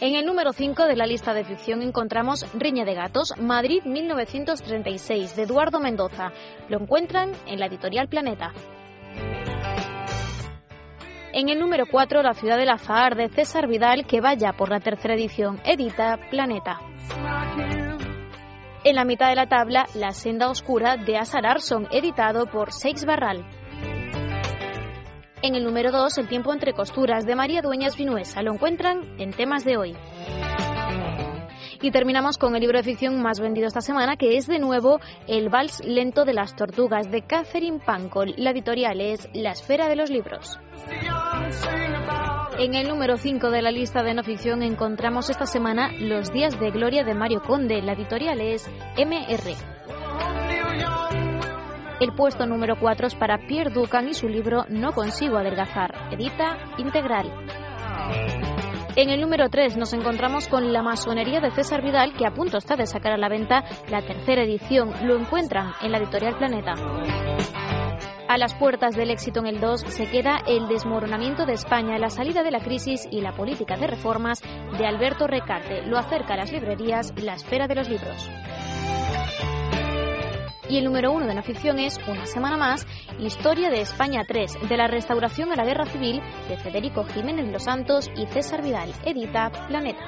En el número 5 de la lista de ficción encontramos Riña de Gatos, Madrid 1936, de Eduardo Mendoza. Lo encuentran en la editorial Planeta. En el número 4, La ciudad del azahar, de César Vidal, que vaya por la tercera edición, edita Planeta. En la mitad de la tabla, La senda oscura, de Asar Arson, editado por Seix Barral. En el número 2, El tiempo entre costuras de María Dueñas Vinuesa. Lo encuentran en temas de hoy. Y terminamos con el libro de ficción más vendido esta semana, que es de nuevo El vals lento de las tortugas de Catherine Pancol. La editorial es La esfera de los libros. En el número 5 de la lista de no ficción encontramos esta semana Los días de gloria de Mario Conde. La editorial es MR. El puesto número 4 es para Pierre Ducan y su libro No consigo adelgazar, edita Integral. En el número 3 nos encontramos con La masonería de César Vidal, que a punto está de sacar a la venta la tercera edición. Lo encuentran en la editorial Planeta. A las puertas del éxito en el 2 se queda El desmoronamiento de España, la salida de la crisis y la política de reformas de Alberto Recarte. Lo acerca a las librerías La esfera de los libros. Y el número uno de la ficción es, una semana más, Historia de España 3, de la restauración a la guerra civil, de Federico Jiménez Los Santos y César Vidal, edita Planeta.